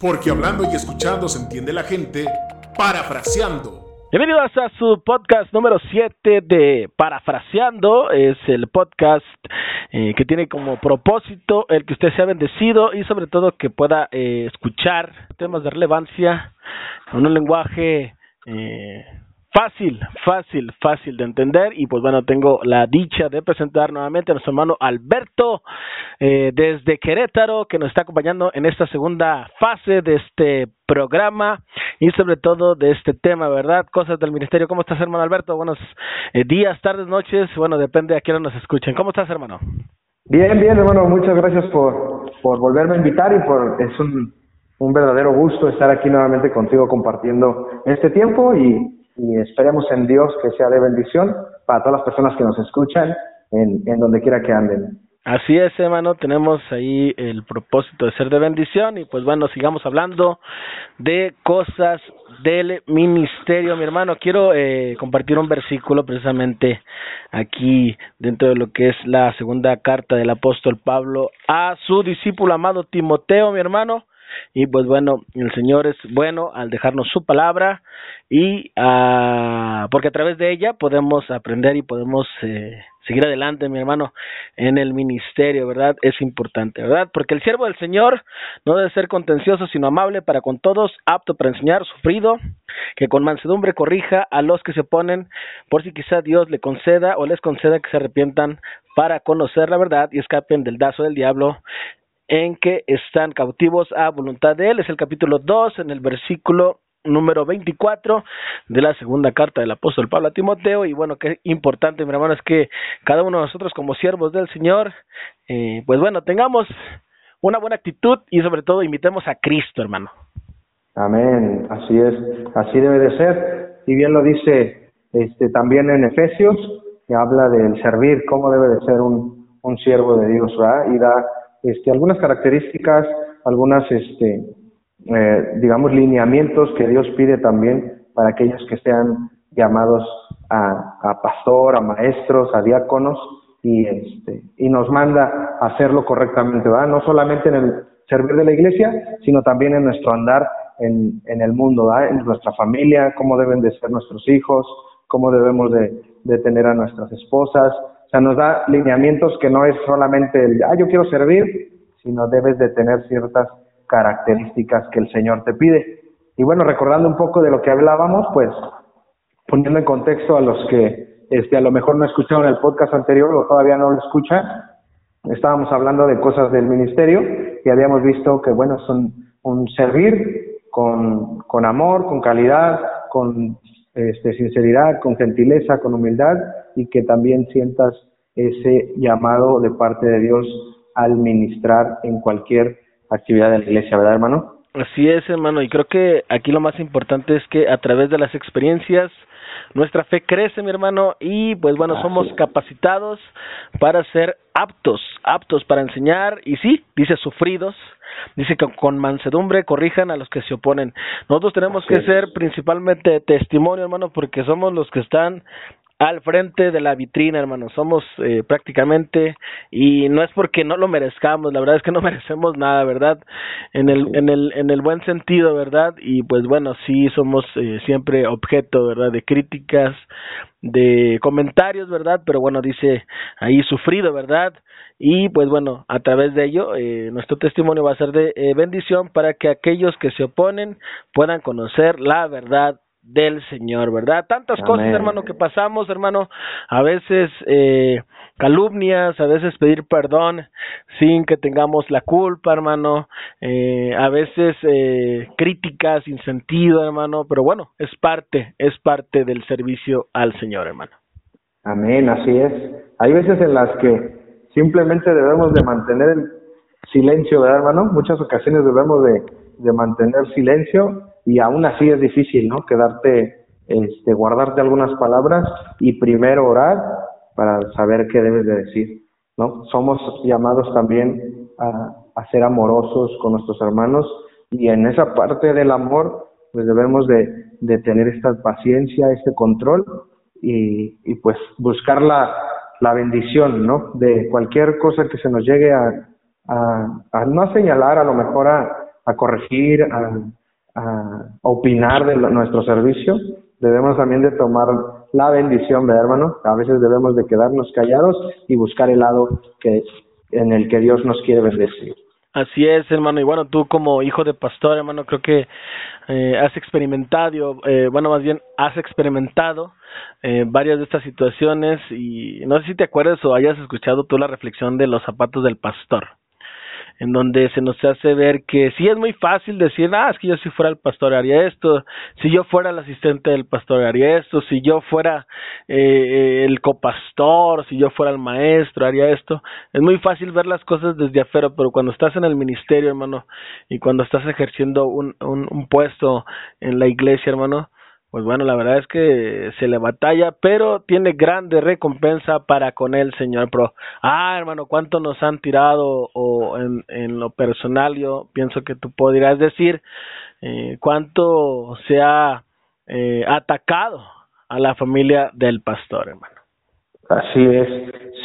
Porque hablando y escuchando se entiende la gente, parafraseando. Bienvenidos a su podcast número 7 de Parafraseando. Es el podcast eh, que tiene como propósito el que usted sea bendecido y sobre todo que pueda eh, escuchar temas de relevancia con un lenguaje eh, Fácil, fácil, fácil de entender y pues bueno, tengo la dicha de presentar nuevamente a nuestro hermano Alberto eh, desde Querétaro que nos está acompañando en esta segunda fase de este programa y sobre todo de este tema, ¿verdad? Cosas del ministerio. ¿Cómo estás, hermano Alberto? Buenos eh, días, tardes, noches. Bueno, depende a quién nos escuchen. ¿Cómo estás, hermano? Bien, bien, hermano. Muchas gracias por, por volverme a invitar y por es un, un verdadero gusto estar aquí nuevamente contigo compartiendo este tiempo y y esperemos en Dios que sea de bendición para todas las personas que nos escuchan en, en donde quiera que anden. Así es, hermano, tenemos ahí el propósito de ser de bendición y pues bueno, sigamos hablando de cosas del ministerio. Mi hermano, quiero eh, compartir un versículo precisamente aquí dentro de lo que es la segunda carta del apóstol Pablo a su discípulo amado Timoteo, mi hermano. Y pues bueno, el Señor es bueno al dejarnos su palabra y uh, porque a través de ella podemos aprender y podemos eh, seguir adelante, mi hermano, en el ministerio, ¿verdad? Es importante, ¿verdad? Porque el siervo del Señor no debe ser contencioso, sino amable para con todos, apto para enseñar, sufrido, que con mansedumbre corrija a los que se oponen, por si quizá Dios le conceda o les conceda que se arrepientan para conocer la verdad y escapen del dazo del diablo en que están cautivos a voluntad de Él. Es el capítulo 2 en el versículo número 24 de la segunda carta del apóstol Pablo a Timoteo y bueno, qué importante mi hermano es que cada uno de nosotros como siervos del Señor, eh, pues bueno, tengamos una buena actitud y sobre todo imitemos a Cristo hermano. Amén, así es, así debe de ser y bien lo dice este también en Efesios que habla del servir, cómo debe de ser un, un siervo de Dios, ¿verdad? Y da este, algunas características, algunas, este, eh, digamos, lineamientos que Dios pide también para aquellos que sean llamados a, a pastor, a maestros, a diáconos, y, este, y nos manda hacerlo correctamente, ¿verdad? No solamente en el servir de la iglesia, sino también en nuestro andar en, en el mundo, ¿verdad? En nuestra familia, cómo deben de ser nuestros hijos, cómo debemos de, de tener a nuestras esposas, o sea, nos da lineamientos que no es solamente el, ah, yo quiero servir, sino debes de tener ciertas características que el Señor te pide. Y bueno, recordando un poco de lo que hablábamos, pues poniendo en contexto a los que este, a lo mejor no escucharon el podcast anterior o todavía no lo escuchan, estábamos hablando de cosas del ministerio y habíamos visto que, bueno, son un servir con, con amor, con calidad, con este, sinceridad, con gentileza, con humildad y que también sientas ese llamado de parte de Dios al ministrar en cualquier actividad de la iglesia, ¿verdad, hermano? Así es, hermano, y creo que aquí lo más importante es que a través de las experiencias nuestra fe crece, mi hermano, y pues bueno, somos capacitados para ser aptos, aptos para enseñar, y sí, dice sufridos, dice que con mansedumbre corrijan a los que se oponen. Nosotros tenemos que ser principalmente testimonio, hermano, porque somos los que están al frente de la vitrina, hermano. Somos eh, prácticamente, y no es porque no lo merezcamos, la verdad es que no merecemos nada, ¿verdad? En el, en el, en el buen sentido, ¿verdad? Y pues bueno, sí somos eh, siempre objeto, ¿verdad? De críticas, de comentarios, ¿verdad? Pero bueno, dice ahí sufrido, ¿verdad? Y pues bueno, a través de ello, eh, nuestro testimonio va a ser de eh, bendición para que aquellos que se oponen puedan conocer la verdad del Señor, ¿verdad? Tantas cosas, hermano, que pasamos, hermano, a veces eh, calumnias, a veces pedir perdón sin que tengamos la culpa, hermano, eh, a veces eh, críticas sin sentido, hermano, pero bueno, es parte, es parte del servicio al Señor, hermano. Amén, así es. Hay veces en las que simplemente debemos de mantener el silencio, ¿verdad, hermano? Muchas ocasiones debemos de, de mantener silencio y aún así es difícil, ¿no? Quedarte, este, guardarte algunas palabras y primero orar para saber qué debes de decir, ¿no? Somos llamados también a, a ser amorosos con nuestros hermanos y en esa parte del amor, pues debemos de, de tener esta paciencia, este control y, y pues buscar la, la bendición, ¿no? De cualquier cosa que se nos llegue a, a, a no señalar, a lo mejor a, a corregir, a, opinar de nuestro servicio, debemos también de tomar la bendición, ¿verdad, hermano? A veces debemos de quedarnos callados y buscar el lado que, en el que Dios nos quiere bendecir. Así es, hermano. Y bueno, tú como hijo de pastor, hermano, creo que eh, has experimentado, eh, bueno, más bien has experimentado eh, varias de estas situaciones y no sé si te acuerdas o hayas escuchado tú la reflexión de los zapatos del pastor en donde se nos hace ver que sí es muy fácil decir, ah, es que yo si fuera el pastor haría esto, si yo fuera el asistente del pastor haría esto, si yo fuera eh, el copastor, si yo fuera el maestro haría esto. Es muy fácil ver las cosas desde afuera, pero cuando estás en el ministerio, hermano, y cuando estás ejerciendo un, un, un puesto en la iglesia, hermano, pues bueno, la verdad es que se le batalla, pero tiene grande recompensa para con él, Señor. Pero, ah, hermano, ¿cuánto nos han tirado o en, en lo personal yo pienso que tú podrías decir eh, cuánto se ha eh, atacado a la familia del pastor, hermano? Así es.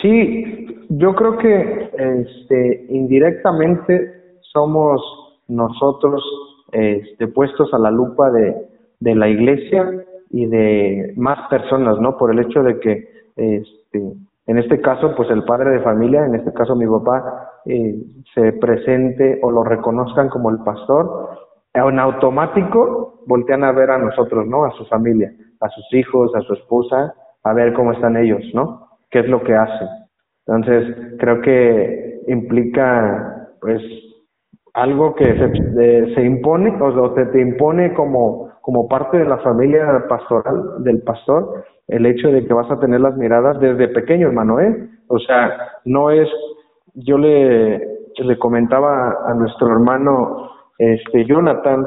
Sí, yo creo que este, indirectamente somos nosotros este, puestos a la lupa de de la iglesia y de más personas, ¿no? Por el hecho de que, este, en este caso, pues el padre de familia, en este caso mi papá, eh, se presente o lo reconozcan como el pastor, en automático voltean a ver a nosotros, ¿no? A su familia, a sus hijos, a su esposa, a ver cómo están ellos, ¿no? ¿Qué es lo que hacen? Entonces, creo que implica, pues, algo que se, se impone, o se te impone como como parte de la familia pastoral del pastor el hecho de que vas a tener las miradas desde pequeño, hermano, ¿eh? O sea, no es, yo le, le comentaba a nuestro hermano este Jonathan,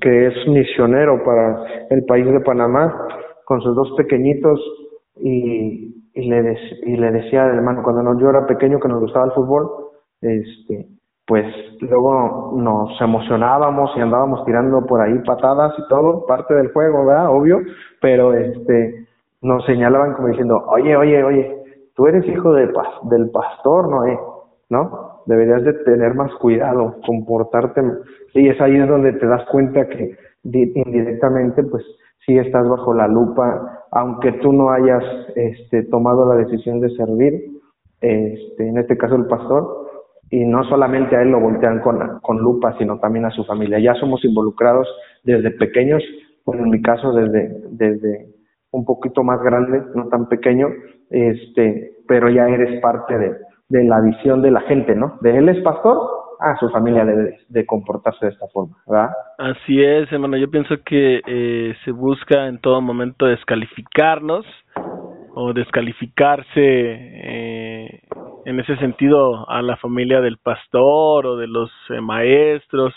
que es misionero para el país de Panamá, con sus dos pequeñitos, y, y, le, y le decía, hermano, cuando yo era pequeño que nos gustaba el fútbol, este, pues luego nos emocionábamos y andábamos tirando por ahí patadas y todo, parte del juego, ¿verdad? Obvio, pero este nos señalaban como diciendo, oye, oye, oye, tú eres hijo del, del pastor, Noé, ¿no? Deberías de tener más cuidado, comportarte, y es ahí donde te das cuenta que indirectamente, pues sí estás bajo la lupa, aunque tú no hayas este, tomado la decisión de servir, este, en este caso el pastor, y no solamente a él lo voltean con, con lupa, sino también a su familia. Ya somos involucrados desde pequeños, bueno, en mi caso desde, desde un poquito más grande, no tan pequeño, este, pero ya eres parte de, de la visión de la gente, ¿no? De él es pastor, a su familia debe de comportarse de esta forma, ¿verdad? Así es, hermano. Yo pienso que eh, se busca en todo momento descalificarnos o descalificarse eh, en ese sentido a la familia del pastor o de los eh, maestros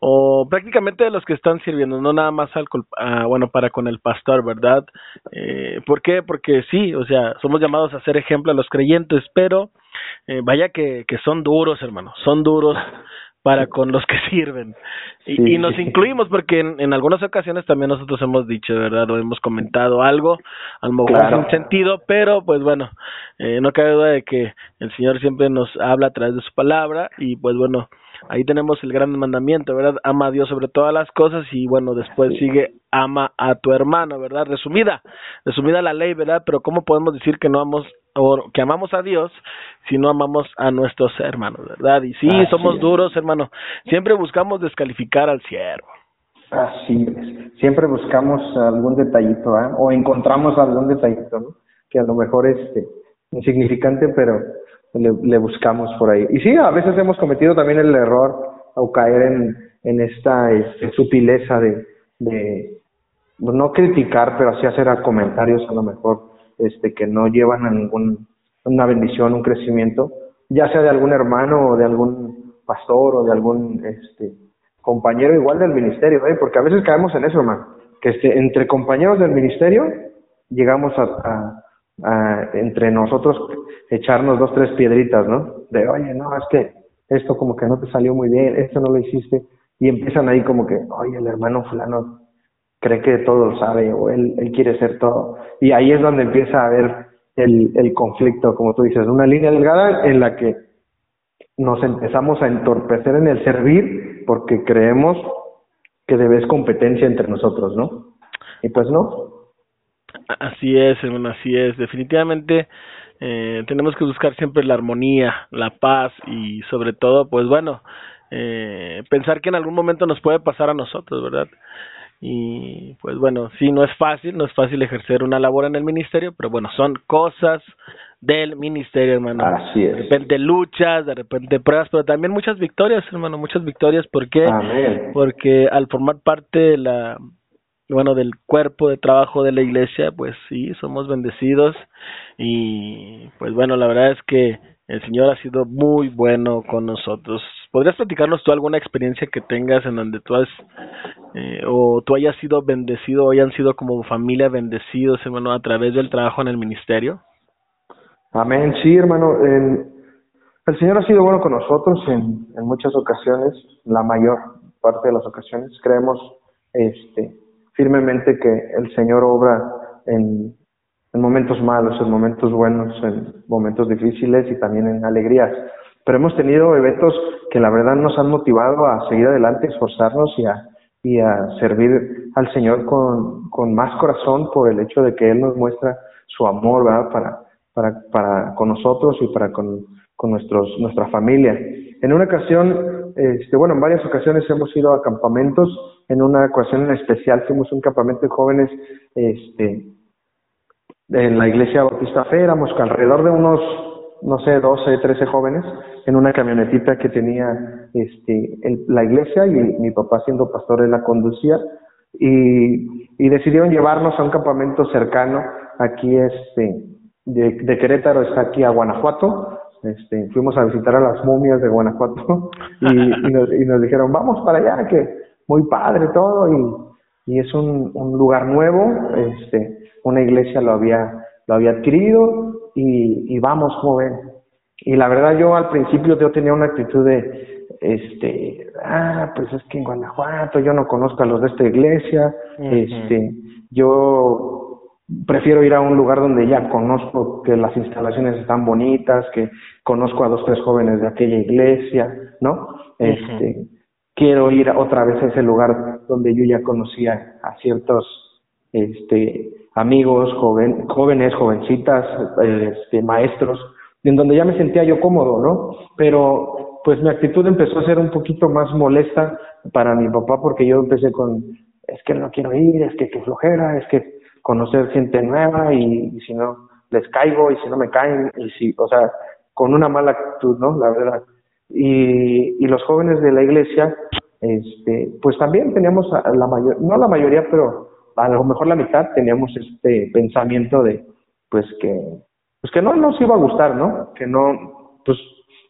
o prácticamente de los que están sirviendo, no nada más al bueno para con el pastor, ¿verdad? Eh, ¿Por qué? Porque sí, o sea, somos llamados a ser ejemplo a los creyentes, pero eh, vaya que, que son duros, hermano, son duros para con los que sirven. Y, y nos incluimos porque en, en, algunas ocasiones también nosotros hemos dicho, ¿verdad? O hemos comentado algo, a lo mejor claro. sin sentido, pero pues bueno, eh, no cabe duda de que el Señor siempre nos habla a través de su palabra y pues bueno, ahí tenemos el gran mandamiento, ¿verdad? Ama a Dios sobre todas las cosas y bueno, después sigue ama a tu hermano, ¿verdad? Resumida, resumida la ley, ¿verdad? Pero ¿cómo podemos decir que no amamos o que amamos a Dios si no amamos a nuestros hermanos, ¿verdad? Y sí, Así somos es. duros, hermano. Siempre buscamos descalificar al siervo. Así es. Siempre buscamos algún detallito, ¿eh? O encontramos algún detallito, ¿no? Que a lo mejor es este, insignificante, pero le, le, buscamos por ahí. Y sí, a veces hemos cometido también el error o caer en, en esta este, sutileza de, de no criticar, pero así hacer comentarios a lo mejor este que no llevan a ningún una bendición, un crecimiento, ya sea de algún hermano o de algún pastor o de algún este compañero igual del ministerio, ¿eh? porque a veces caemos en eso, hermano, que este, entre compañeros del ministerio llegamos a, a, entre nosotros echarnos dos, tres piedritas, ¿no? De, oye, no, es que esto como que no te salió muy bien, esto no lo hiciste, y empiezan ahí como que, oye, el hermano fulano cree que todo lo sabe o él, él quiere ser todo. Y ahí es donde empieza a haber el, el conflicto, como tú dices, una línea delgada en la que nos empezamos a entorpecer en el servir porque creemos que debes competencia entre nosotros, ¿no? Y pues no. Así es, hermano, así es. Definitivamente eh, tenemos que buscar siempre la armonía, la paz y sobre todo, pues bueno, eh, pensar que en algún momento nos puede pasar a nosotros, ¿verdad? Y pues bueno, sí, no es fácil, no es fácil ejercer una labor en el ministerio, pero bueno, son cosas del ministerio, hermano. Así es. De repente luchas, de repente pruebas, pero también muchas victorias, hermano, muchas victorias. ¿Por qué? Porque al formar parte de la, bueno, del cuerpo de trabajo de la iglesia, pues sí, somos bendecidos y pues bueno, la verdad es que el Señor ha sido muy bueno con nosotros. ¿Podrías platicarnos tú alguna experiencia que tengas en donde tú has eh, o tú hayas sido bendecido o hayan sido como familia bendecidos, hermano, a través del trabajo en el ministerio? Amén, sí, hermano. el Señor ha sido bueno con nosotros en, en muchas ocasiones, la mayor parte de las ocasiones. Creemos este, firmemente que el Señor obra en, en momentos malos, en momentos buenos, en momentos difíciles y también en alegrías. Pero hemos tenido eventos que la verdad nos han motivado a seguir adelante, esforzarnos y a, y a servir al Señor con, con más corazón por el hecho de que Él nos muestra su amor, ¿verdad? Para, para, para con nosotros y para con, con nuestros, nuestra familia. En una ocasión, este, bueno, en varias ocasiones hemos ido a campamentos. En una ocasión en especial fuimos un campamento de jóvenes este, en la iglesia Bautista Fe. Éramos alrededor de unos, no sé, 12, 13 jóvenes en una camionetita que tenía este, la iglesia y mi papá siendo pastor él la conducía. Y, y decidieron llevarnos a un campamento cercano aquí este de, Querétaro está aquí a Guanajuato. Este, fuimos a visitar a las momias de Guanajuato y, nos, y nos dijeron, vamos para allá, que muy padre todo y, y es un, un lugar nuevo, este, una iglesia lo había, lo había adquirido y, y vamos, joven. Y la verdad yo al principio yo tenía una actitud de, este, ah, pues es que en Guanajuato yo no conozco a los de esta iglesia, este, yo prefiero ir a un lugar donde ya conozco que las instalaciones están bonitas, que conozco a dos tres jóvenes de aquella iglesia, ¿no? Este, quiero ir otra vez a ese lugar donde yo ya conocía a ciertos este amigos, jóvenes, jovencitas, este, maestros, en donde ya me sentía yo cómodo, ¿no? Pero pues mi actitud empezó a ser un poquito más molesta para mi papá porque yo empecé con es que no quiero ir, es que qué flojera, es que conocer gente nueva y, si no les caigo y si no me caen y si, o sea, con una mala actitud, ¿no? La verdad. Y, y los jóvenes de la iglesia, este, pues también teníamos la mayor, no la mayoría, pero a lo mejor la mitad teníamos este pensamiento de, pues que, pues que no nos iba a gustar, ¿no? Que no, pues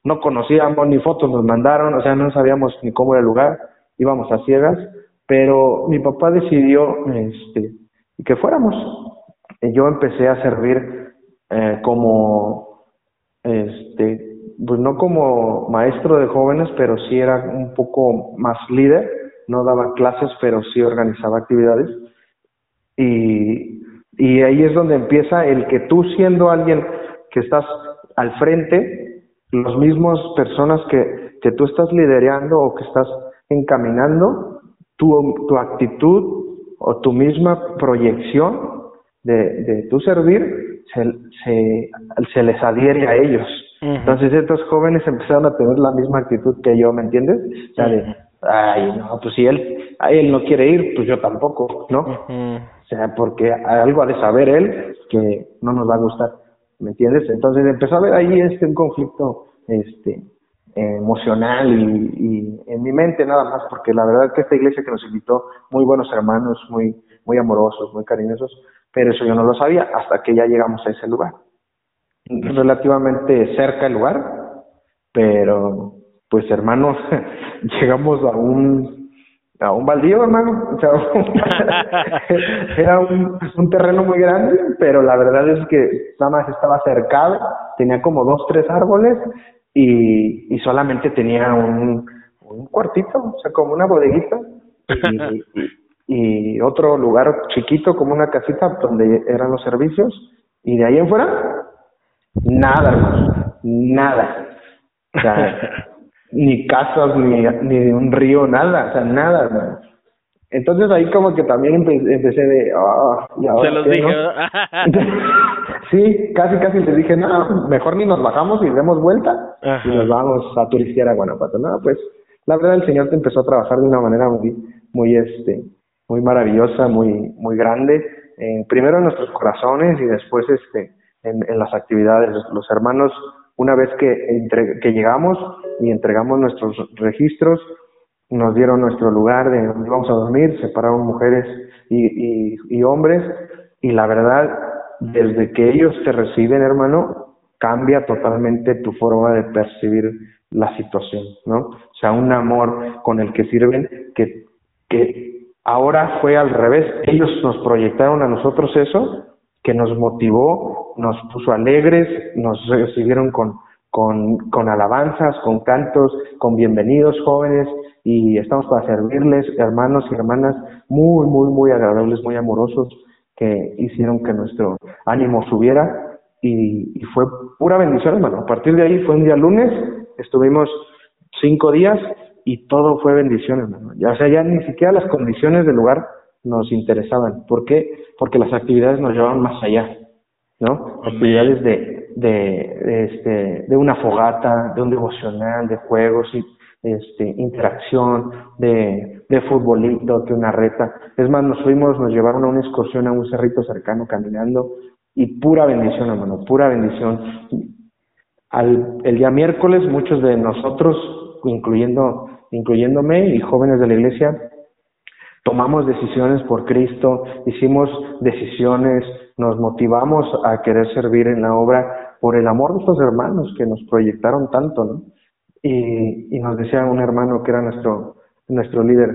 no conocíamos ni fotos nos mandaron, o sea, no sabíamos ni cómo era el lugar, íbamos a ciegas, pero mi papá decidió, este, que fuéramos. Yo empecé a servir eh, como, este, pues no como maestro de jóvenes, pero sí era un poco más líder, no daba clases, pero sí organizaba actividades. Y, y ahí es donde empieza el que tú siendo alguien que estás al frente, los mismos personas que, que tú estás liderando o que estás encaminando, tu, tu actitud o tu misma proyección de, de tu servir se, se, se les adhiere a ellos. Entonces estos jóvenes empezaron a tener la misma actitud que yo, ¿me entiendes? O sea, de, ay, no, pues si él, él no quiere ir, pues yo tampoco, ¿no? O sea, porque algo ha de saber él que no nos va a gustar, ¿me entiendes? Entonces empezó a haber ahí este un conflicto, este, emocional y, y, en mi mente nada más, porque la verdad que esta iglesia que nos invitó, muy buenos hermanos, muy, muy amorosos, muy cariñosos, pero eso yo no lo sabía hasta que ya llegamos a ese lugar. Relativamente cerca el lugar, pero pues hermanos, llegamos a un a un baldío, hermano. O sea, era un, un terreno muy grande, pero la verdad es que nada más estaba cercado, tenía como dos, tres árboles y, y solamente tenía un, un cuartito, o sea, como una bodeguita y, y, otro lugar chiquito como una casita donde eran los servicios y de ahí en fuera nada, hermano, nada. O sea, ni casas, ni, ni un río, nada, o sea, nada, hermano. Entonces ahí como que también empecé de, ah, Se los dije, sí, casi casi les dije, no, mejor ni nos bajamos y demos vuelta y nos vamos a turistear a Guanajuato. No, pues la verdad el Señor te empezó a trabajar de una manera muy, muy, este, muy maravillosa, muy, muy grande. Eh, primero en nuestros corazones y después, este, en, en las actividades. Los hermanos, una vez que, entre, que llegamos y entregamos nuestros registros, nos dieron nuestro lugar de donde íbamos a dormir, separaron mujeres y, y, y hombres, y la verdad, desde que ellos te reciben, hermano, cambia totalmente tu forma de percibir la situación, ¿no? O sea, un amor con el que sirven que, que ahora fue al revés. Ellos nos proyectaron a nosotros eso, que nos motivó, nos puso alegres, nos recibieron con, con, con alabanzas, con cantos, con bienvenidos jóvenes y estamos para servirles, hermanos y hermanas muy, muy, muy agradables, muy amorosos que hicieron que nuestro ánimo subiera y, fue pura bendición, hermano. A partir de ahí fue un día lunes, estuvimos cinco días y todo fue bendición, hermano. Ya, o sea, ya ni siquiera las condiciones del lugar nos interesaban. ¿Por qué? Porque las actividades nos llevaban más allá, ¿no? Actividades de, de, este, de una fogata, de un devocional, de juegos y este, interacción, de, de futbolito, de una reta. Es más, nos fuimos, nos llevaron a una excursión a un cerrito cercano caminando y pura bendición, hermano, pura bendición. Al, el día miércoles, muchos de nosotros, incluyendo, incluyéndome y jóvenes de la iglesia, tomamos decisiones por Cristo, hicimos decisiones, nos motivamos a querer servir en la obra por el amor de estos hermanos que nos proyectaron tanto, ¿no? Y, nos decía un hermano que era nuestro, nuestro líder,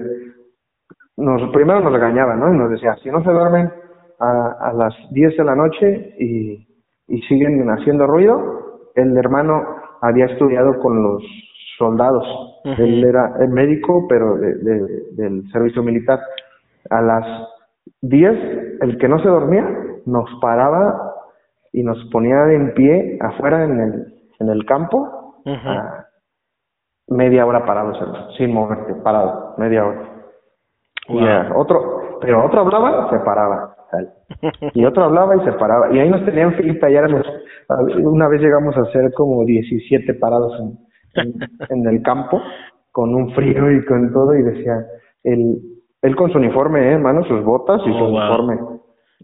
nos, primero nos regañaba, ¿no? Y nos decía, si no se duermen a, a las 10 de la noche y siguen haciendo ruido, el hermano había estudiado con los soldados. Él era el médico, pero de, de, del servicio militar. A las 10, el que no se dormía, nos paraba y nos ponía en pie afuera en el, en el campo, a media hora parado, sin moverte, parado, media hora. Y otro, pero otro hablaba, se paraba. Y otro hablaba y se paraba. Y ahí nos tenían fila, ya éramos, una vez llegamos a ser como 17 parados en, en, el campo con un frío y con todo y decía, él, él con su uniforme, ¿eh, hermano, sus botas y su oh, uniforme.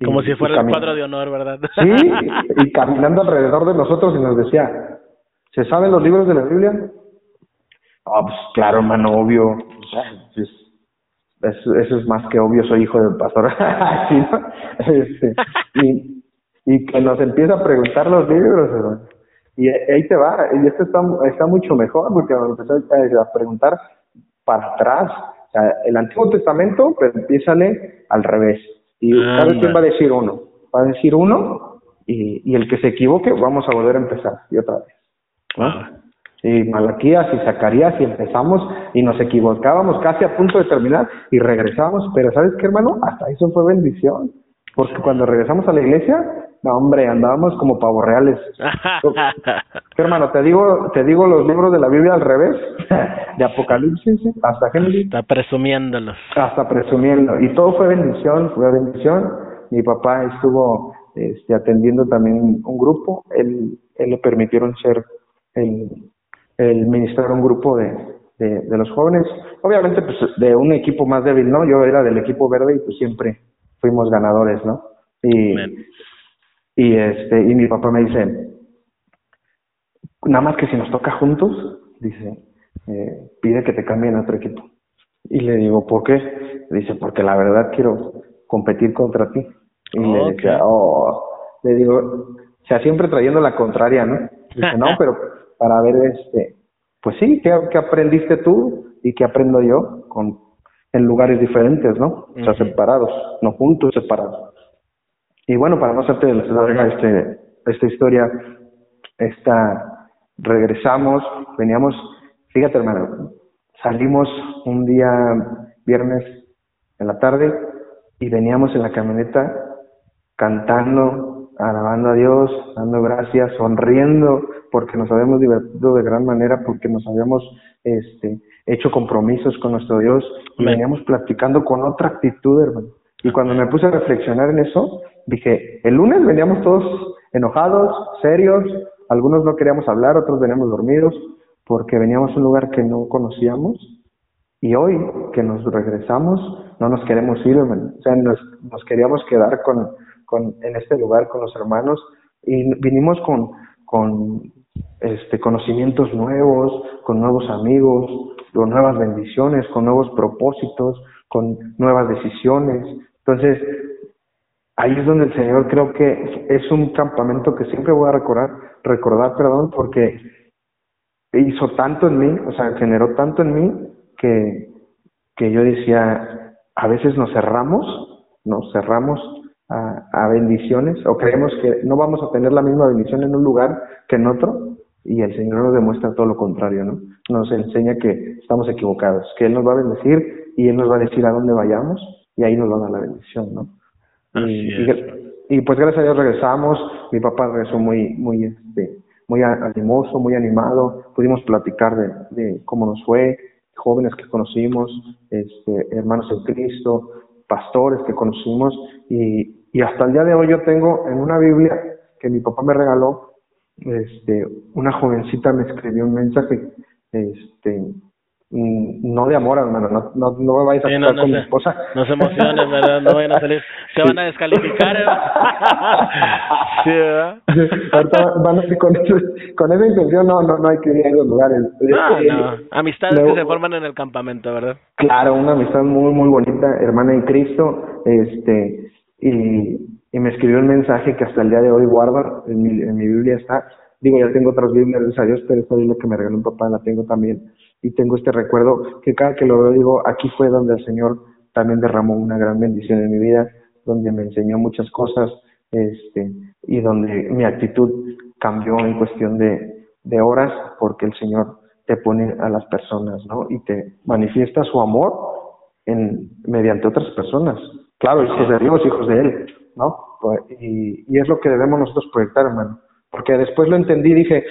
Como si fuera el cuadro de honor, ¿verdad? Sí, y caminando alrededor de nosotros y nos decía, ¿se saben los libros de la Biblia? Ah, pues claro, hermano, obvio. eso, eso es más que obvio, soy hijo del pastor. este, y, y que nos empieza a preguntar los libros, hermano. Y ahí te va, y esto está, está mucho mejor porque me empezó a preguntar para atrás. O sea, el Antiguo Testamento, pero empiezale al revés. Y ah, ¿sabes quién va a decir uno? Va a decir uno y, y el que se equivoque, vamos a volver a empezar y otra vez. Ah. Y Malaquías y Zacarías y empezamos y nos equivocábamos casi a punto de terminar y regresamos. Pero ¿sabes qué, hermano? Hasta eso fue bendición. Porque cuando regresamos a la iglesia, no, hombre, andábamos como pavos reales. hermano, te digo, te digo los libros de la Biblia al revés, de Apocalipsis hasta Génesis. Está presumiéndolos. Hasta presumiendo. Y todo fue bendición, fue bendición. Mi papá estuvo este, atendiendo también un grupo. Él, él le permitieron ser el, el ministrar un grupo de, de, de los jóvenes. Obviamente, pues de un equipo más débil, ¿no? Yo era del equipo verde y pues siempre fuimos ganadores, ¿no? Y, y este, y mi papá me dice, nada más que si nos toca juntos, dice, eh, pide que te cambien a otro equipo. Y le digo, ¿por qué? Dice, porque la verdad quiero competir contra ti. Y le decía, oh, le digo, o sea, siempre trayendo la contraria, ¿no? Dice, no, pero para ver, este, pues sí, ¿qué, qué aprendiste tú y qué aprendo yo con, en lugares diferentes, ¿no? O sea, separados, no juntos, separados. Y bueno, para no hacerte larga este, esta historia, esta, regresamos, veníamos, fíjate hermano, salimos un día viernes en la tarde y veníamos en la camioneta cantando, alabando a Dios, dando gracias, sonriendo porque nos habíamos divertido de gran manera, porque nos habíamos este, hecho compromisos con nuestro Dios y veníamos platicando con otra actitud, hermano. Y cuando me puse a reflexionar en eso, dije, el lunes veníamos todos enojados, serios, algunos no queríamos hablar, otros veníamos dormidos, porque veníamos a un lugar que no conocíamos, y hoy que nos regresamos, no nos queremos ir. O sea, nos, nos queríamos quedar con, con, en este lugar con los hermanos, y vinimos con, con este, conocimientos nuevos, con nuevos amigos, con nuevas bendiciones, con nuevos propósitos, con nuevas decisiones. Entonces, ahí es donde el Señor creo que es un campamento que siempre voy a recordar, recordar, perdón, porque hizo tanto en mí, o sea, generó tanto en mí que, que yo decía, a veces nos cerramos, nos cerramos a, a bendiciones o creemos que no vamos a tener la misma bendición en un lugar que en otro y el Señor nos demuestra todo lo contrario, ¿no? Nos enseña que estamos equivocados, que Él nos va a bendecir y Él nos va a decir a dónde vayamos y ahí nos va a dar la bendición, ¿no? Y, pues gracias a Dios regresamos, mi papá regresó muy, muy, este, muy animoso, muy animado, pudimos platicar de, de cómo nos fue, jóvenes que conocimos, este, hermanos en Cristo, pastores que conocimos. Y, y hasta el día de hoy yo tengo en una Biblia que mi papá me regaló, este, una jovencita me escribió un mensaje, este, no de amor, hermano, no, no, no me vayas a sí, con mi esposa. No se emocionen, ¿verdad? No vayan a salir, se van a descalificar, ¿eh? sí, ¿verdad? Ahorita van a con, con esa intención, no, no, no hay que ir a esos lugares. No, no, amistades que se forman en el campamento, ¿verdad? Claro, una amistad muy, muy bonita, hermana en Cristo, este, y, y me escribió un mensaje que hasta el día de hoy guardo, en mi, en mi Biblia está, digo, ya tengo otras Biblias, gracias a Dios, pero esta Biblia que me regaló un papá la tengo también, y tengo este recuerdo que cada que lo veo digo, aquí fue donde el Señor también derramó una gran bendición en mi vida, donde me enseñó muchas cosas, este, y donde mi actitud cambió en cuestión de, de horas, porque el Señor te pone a las personas, ¿no? Y te manifiesta su amor en, mediante otras personas. Claro, hijos de Dios, hijos de Él, ¿no? Y, y es lo que debemos nosotros proyectar, hermano. Porque después lo entendí, dije,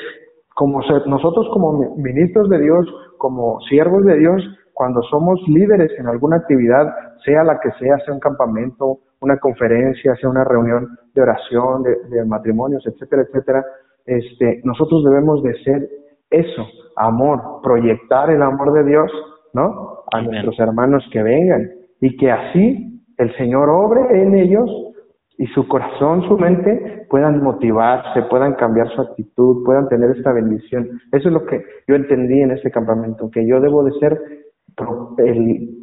como nosotros como ministros de Dios, como siervos de Dios, cuando somos líderes en alguna actividad, sea la que sea, sea un campamento, una conferencia, sea una reunión de oración, de, de matrimonios, etcétera, etcétera, este, nosotros debemos de ser eso, amor, proyectar el amor de Dios, ¿no? A nuestros hermanos que vengan y que así el Señor obre en ellos y su corazón, su mente puedan motivarse, puedan cambiar su actitud, puedan tener esta bendición. Eso es lo que yo entendí en este campamento, que yo debo de ser el,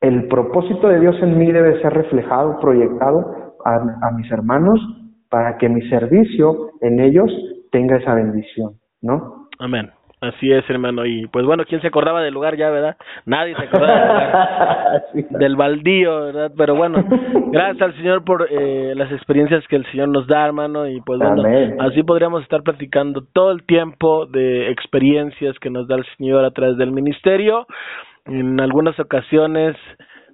el propósito de Dios en mí debe ser reflejado, proyectado a, a mis hermanos para que mi servicio en ellos tenga esa bendición, ¿no? Amén. Así es, hermano. Y pues bueno, ¿quién se acordaba del lugar ya, verdad? Nadie se acordaba del lugar, del baldío, ¿verdad? Pero bueno, gracias al Señor por eh, las experiencias que el Señor nos da, hermano. Y pues bueno, así podríamos estar platicando todo el tiempo de experiencias que nos da el Señor a través del ministerio. En algunas ocasiones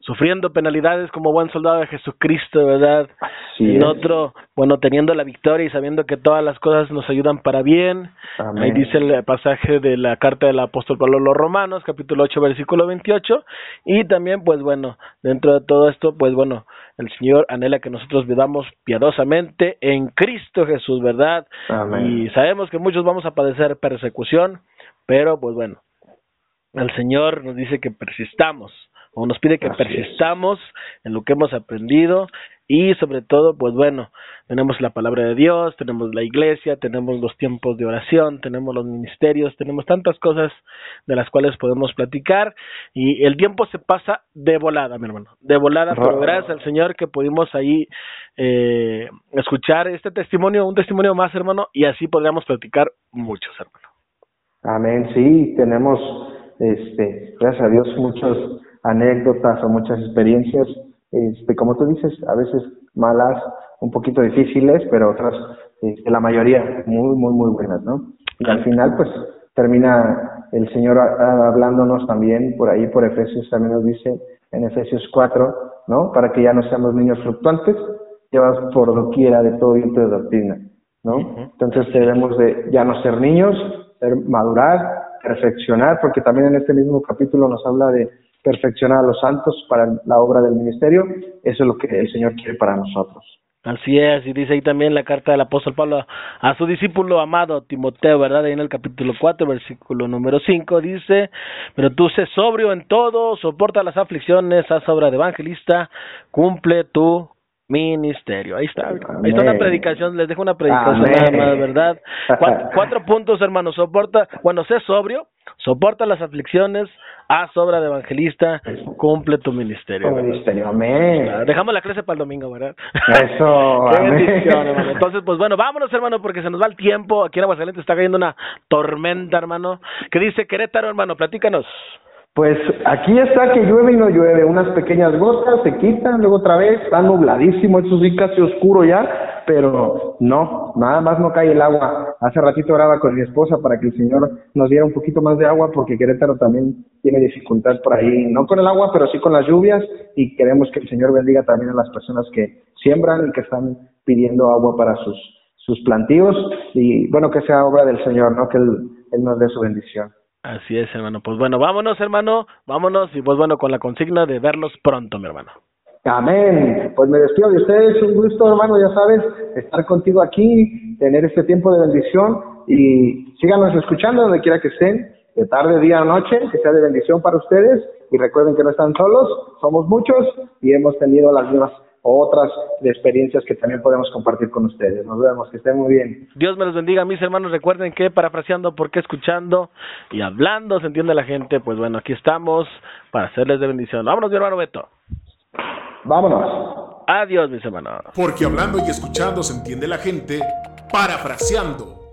sufriendo penalidades como buen soldado de Jesucristo, ¿verdad? y en otro, bueno, teniendo la victoria y sabiendo que todas las cosas nos ayudan para bien. Ahí dice el pasaje de la carta del apóstol Pablo a los Romanos, capítulo 8, versículo 28. Y también, pues bueno, dentro de todo esto, pues bueno, el Señor anhela que nosotros vivamos piadosamente en Cristo Jesús, ¿verdad? Y sabemos que muchos vamos a padecer persecución, pero pues bueno, el Señor nos dice que persistamos o nos pide que persistamos en lo que hemos aprendido y sobre todo, pues bueno, tenemos la palabra de Dios, tenemos la iglesia, tenemos los tiempos de oración, tenemos los ministerios, tenemos tantas cosas de las cuales podemos platicar y el tiempo se pasa de volada, mi hermano, de volada, pero gracias al Señor que pudimos ahí eh, escuchar este testimonio, un testimonio más, hermano, y así podríamos platicar muchos, hermano. Amén, sí, tenemos, este, gracias a Dios, muchos anécdotas o muchas experiencias, este, como tú dices, a veces malas, un poquito difíciles, pero otras, este, la mayoría muy, muy, muy buenas, ¿no? Y al final, pues, termina el Señor hablándonos también por ahí, por Efesios, también nos dice en Efesios 4, ¿no? Para que ya no seamos niños fluctuantes, llevados por doquiera de todo viento de doctrina, ¿no? Entonces debemos de ya no ser niños, ser madurar, perfeccionar, porque también en este mismo capítulo nos habla de perfeccionar a los santos para la obra del ministerio. Eso es lo que el Señor quiere para nosotros. Así es, y dice ahí también la carta del apóstol Pablo a su discípulo amado Timoteo, ¿verdad? Ahí en el capítulo 4, versículo número 5 dice, pero tú sé sobrio en todo, soporta las aflicciones, haz obra de evangelista, cumple tu ministerio. Ahí está, ahí está una predicación, les dejo una predicación nada más, ¿verdad? Cuatro, puntos, hermano, soporta, bueno, sé sobrio, soporta las aflicciones, haz obra de evangelista, cumple tu ministerio. ministerio, amén. Dejamos la clase para el domingo, ¿verdad? Eso, hermano. Entonces, pues bueno, vámonos, hermano, porque se nos va el tiempo. Aquí en Aguascalientes está cayendo una tormenta, hermano. ¿Qué dice Querétaro, hermano? Platícanos. Pues aquí está que llueve y no llueve, unas pequeñas gotas se quitan, luego otra vez está nubladísimo, eso sí casi oscuro ya, pero no, nada más no cae el agua. Hace ratito oraba con mi esposa para que el Señor nos diera un poquito más de agua porque Querétaro también tiene dificultad por ahí, no con el agua, pero sí con las lluvias y queremos que el Señor bendiga también a las personas que siembran y que están pidiendo agua para sus, sus plantíos y bueno, que sea obra del Señor, ¿no? Que Él, él nos dé su bendición. Así es, hermano. Pues bueno, vámonos, hermano, vámonos y pues bueno, con la consigna de verlos pronto, mi hermano. Amén. Pues me despido de ustedes. Un gusto, hermano, ya sabes, estar contigo aquí, tener este tiempo de bendición y síganos escuchando donde quiera que estén, de tarde, día noche, que sea de bendición para ustedes. Y recuerden que no están solos, somos muchos y hemos tenido las mismas otras experiencias que también podemos compartir con ustedes. Nos vemos, que estén muy bien. Dios me los bendiga, mis hermanos. Recuerden que parafraseando, porque escuchando y hablando se entiende la gente. Pues bueno, aquí estamos para hacerles de bendición. Vámonos, mi hermano Beto. Vámonos. Adiós, mis hermanos. Porque hablando y escuchando se entiende la gente, parafraseando